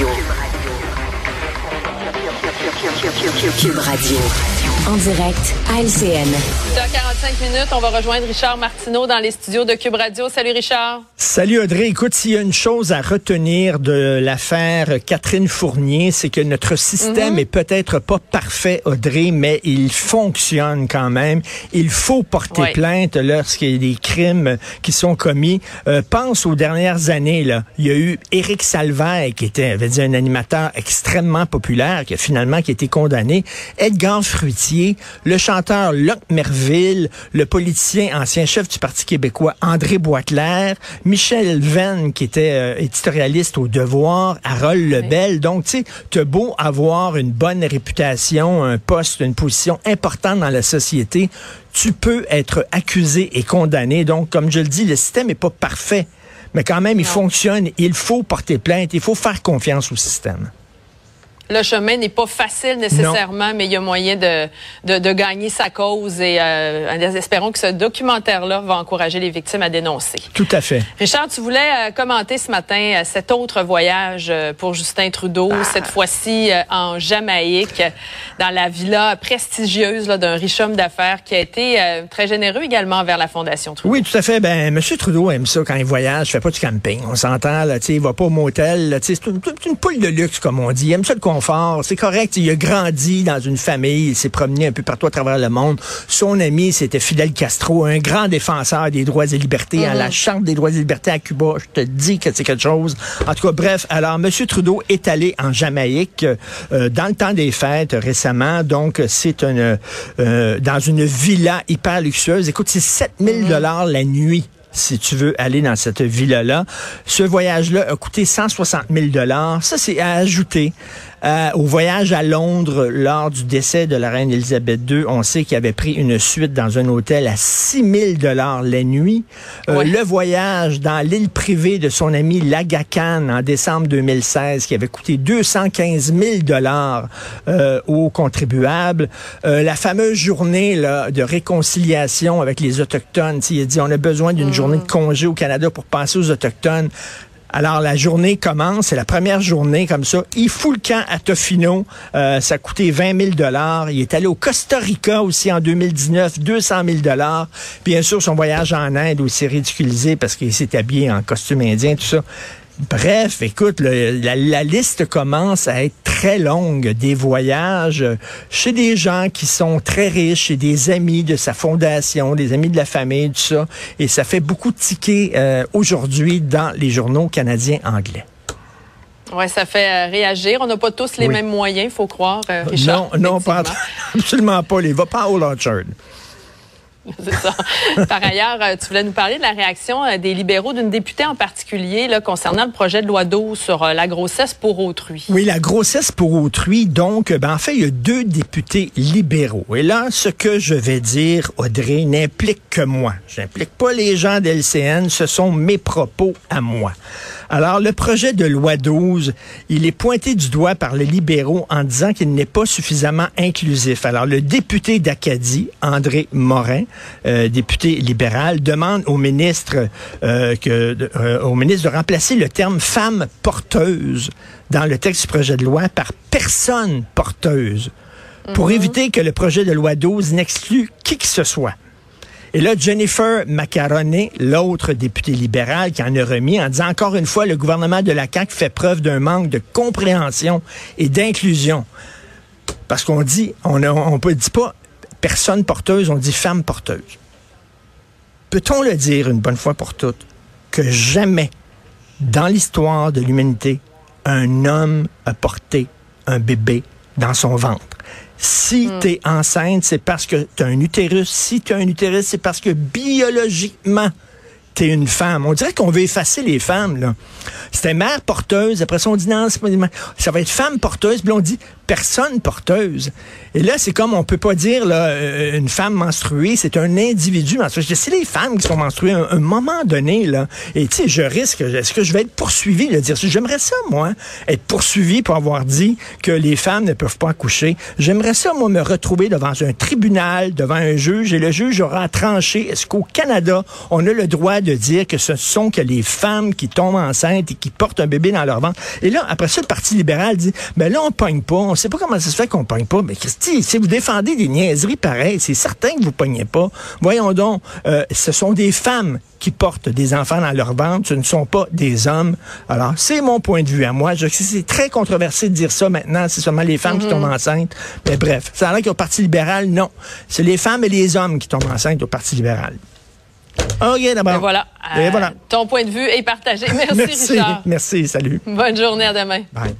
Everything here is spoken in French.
Radio. Cube Radio. En direct à LCN. 45 minutes, on va rejoindre Richard Martineau dans les studios de Cube Radio. Salut Richard. Salut Audrey. Écoute, s'il y a une chose à retenir de l'affaire Catherine Fournier, c'est que notre système Mhm. est peut-être pas parfait, Audrey, mais il fonctionne quand même. Il faut porter Ouais. plainte lorsqu'il y a des crimes qui sont commis. Euh, pense aux dernières années, là. Il y a eu Éric Salvaire, qui était, avait dit, un animateur extrêmement populaire, qui a finalement qui a été condamné. Edgar Fruitier, le chanteur Locke Merville, le politicien ancien chef du Parti québécois André Boisclair, Michel Venn, qui était euh, éditorialiste au Devoir, Harold Lebel. Donc, tu sais, t'as beau avoir une bonne réputation, un poste, une position importante dans la société, tu peux être accusé et condamné. Donc, comme je le dis, le système n'est pas parfait. Mais quand même, il fonctionne. Il faut porter plainte. Il faut faire confiance au système. Le chemin n'est pas facile nécessairement, mais il y a moyen de, de, de gagner sa cause et euh, espérons que ce documentaire-là va encourager les victimes à dénoncer. Tout à fait. Richard, tu voulais euh, commenter ce matin euh, cet autre voyage euh, pour Justin Trudeau, cette fois-ci euh, en Jamaïque, dans la villa prestigieuse là, d'un riche homme d'affaires qui a été euh, très généreux également envers la Fondation Trudeau. Oui, tout à fait. Ben, M. Trudeau aime ça quand il voyage. Il fait pas du camping. On s'entend, là, tu sais, il va pas au motel. là, tu sais, C'est une, c'est une poule de luxe, comme on dit. Il aime ça le confort. C'est correct. Il a grandi dans une famille. Il s'est promené un peu partout à travers le monde. Son ami, c'était Fidel Castro, un grand défenseur des droits et libertés. À la Charte des droits et libertés à Cuba, je te dis que c'est quelque chose. En tout cas, bref. Alors, M. Trudeau est allé en Jamaïque euh, dans le temps des fêtes récemment. Donc, c'est une euh, dans une villa hyper luxueuse. Écoute, c'est 7000 dollars la nuit si tu veux aller dans cette villa-là. Ce voyage-là a coûté 160 000 dollars. Ça, c'est à ajouter euh, au voyage à Londres lors du décès de la reine Elisabeth II. On sait qu'il avait pris une suite dans un hôtel à 6 000 dollars la nuit. Euh. Le voyage dans l'île privée de son ami Laga Khan en décembre 2016 qui avait coûté 215 000 dollars euh, aux contribuables. Euh, la fameuse journée là, de réconciliation avec les Autochtones. Il a dit on a besoin d'une journée de congé au Canada pour passer aux Autochtones. Alors, la journée commence, c'est la première journée comme ça. Il fout le camp à Tofino. Euh, ça a coûté 20 000 dollars. Il est allé au Costa Rica aussi en 2019, 200 000 dollars. Bien sûr, son voyage en Inde aussi ridiculisé parce qu'il s'est habillé en costume indien, tout ça. Bref, écoute, la liste commence à être très longue des voyages chez des gens qui sont très riches, chez des amis de sa fondation, des amis de la famille, tout ça. Et ça fait beaucoup tiquer euh, aujourd'hui dans les journaux canadiens anglais. Ouais, ça fait euh, réagir. On n'a pas tous les Oui. mêmes moyens, il faut croire, euh, Richard. non, non, pas, absolument pas. Les va pas au Orchard. Par ailleurs, euh, tu voulais nous parler de la réaction euh, des libéraux, d'une députée en particulier, concernant le projet de loi 12 sur euh, la grossesse pour autrui. Oui, la grossesse pour autrui. Donc, ben, en fait, il y a deux députés libéraux. Et là, ce que je vais dire, Audrey, n'implique que moi. Je n'implique pas les gens d'LCN. Ce sont mes propos à moi. Alors, le projet de loi 12, il est pointé du doigt par les libéraux en disant qu'il n'est pas suffisamment inclusif. Alors, le député d'Acadie, André Morin, euh, député libéral, demande au ministre, euh, que, de- euh, au ministre de remplacer le terme femme porteuse dans le texte du projet de loi par personne porteuse pour éviter que le projet de loi 12 n'exclue qui que ce soit. Et là, Jennifer Macaroni, l'autre députée libérale, qui en a remis en disant encore une fois, le gouvernement de la CAQ fait preuve d'un manque de compréhension et d'inclusion. Parce qu'on dit, on ne on peut dit pas personne porteuse, on dit femme porteuse. Peut-on le dire une bonne fois pour toutes que jamais dans l'histoire de l'humanité, un homme a porté un bébé dans son ventre? Si tu es enceinte, c'est parce que tu as un utérus. Si tu as un utérus, c'est parce que biologiquement, une femme. On dirait qu'on veut effacer les femmes. là. C'était mère porteuse. Après ça, on dit non, ça va être femme porteuse. Puis on dit personne porteuse. Et là, c'est comme on peut pas dire euh, une femme menstruée, c'est un individu menstrué. C'est les femmes qui sont menstruées à un, moment donné. Là. Et tu sais, je risque, est-ce que je vais être poursuivi? de dire, j'aimerais ça, moi, être poursuivi pour avoir dit que les femmes ne peuvent pas accoucher. J'aimerais ça, moi, me retrouver devant un tribunal, devant un juge, et le juge aura tranché, est-ce qu'au Canada, on a le droit droit de dire que ce sont que les femmes qui tombent enceintes et qui portent un bébé dans leur ventre. Et là, après ça, le Parti libéral dit, ben là, on pogne pas. On sait pas comment ça se fait qu'on pogne pas. Mais Christy, si vous défendez des niaiseries pareilles, c'est certain que vous pognez pas. Voyons donc, euh, ce sont des femmes qui portent des enfants dans leur ventre, ce ne sont pas des hommes. Alors, c'est mon point de vue à moi. Je sais c'est très controversé de dire ça maintenant, c'est seulement les femmes qui tombent enceintes. Mais bref, ça a l'air qu'au Parti libéral, non. C'est les femmes et les hommes qui tombent enceintes au Parti libéral. Ah, OK, d'abord. Voilà. Et euh, voilà. Ton point de vue est partagé. Merci, merci, Richard. Merci, salut. Bonne journée, à demain. Bye.